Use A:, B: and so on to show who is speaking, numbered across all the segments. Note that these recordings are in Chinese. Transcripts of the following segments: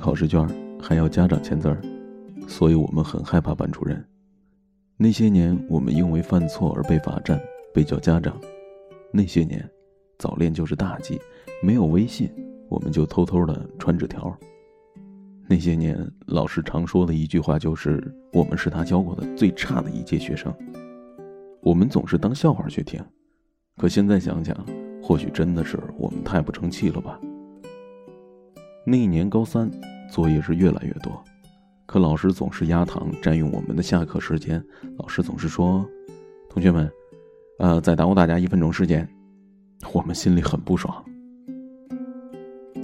A: 考试卷还要家长签字儿，所以我们很害怕班主任。那些年，我们因为犯错而被罚站、被叫家长。那些年，早恋就是大忌，没有微信，我们就偷偷的传纸条。那些年，老师常说的一句话就是：“我们是他教过的最差的一届学生。”我们总是当笑话去听，可现在想想，或许真的是我们太不争气了吧。那一年高三，作业是越来越多。可老师总是压堂，占用我们的下课时间。老师总是说：“同学们，呃，再耽误大家一分钟时间。”我们心里很不爽。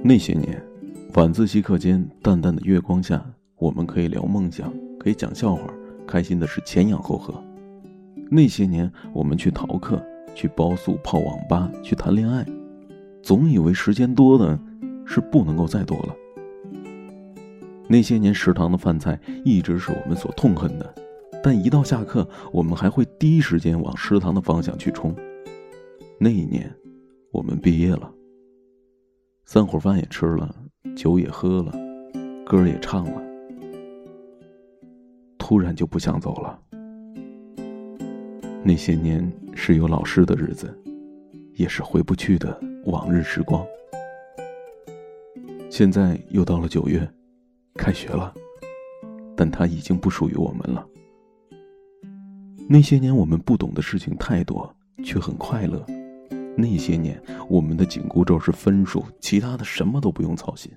A: 那些年，晚自习课间，淡淡的月光下，我们可以聊梦想，可以讲笑话，开心的是前仰后合。那些年，我们去逃课，去包宿、泡网吧，去谈恋爱，总以为时间多的是不能够再多了。那些年，食堂的饭菜一直是我们所痛恨的，但一到下课，我们还会第一时间往食堂的方向去冲。那一年，我们毕业了，三伙饭也吃了，酒也喝了，歌也唱了，突然就不想走了。那些年是有老师的日子，也是回不去的往日时光。现在又到了九月。开学了，但它已经不属于我们了。那些年我们不懂的事情太多，却很快乐。那些年我们的紧箍咒是分数，其他的什么都不用操心。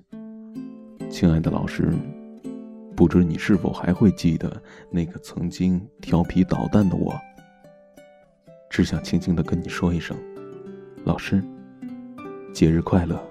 A: 亲爱的老师，不知你是否还会记得那个曾经调皮捣蛋的我？只想轻轻的跟你说一声，老师，节日快乐。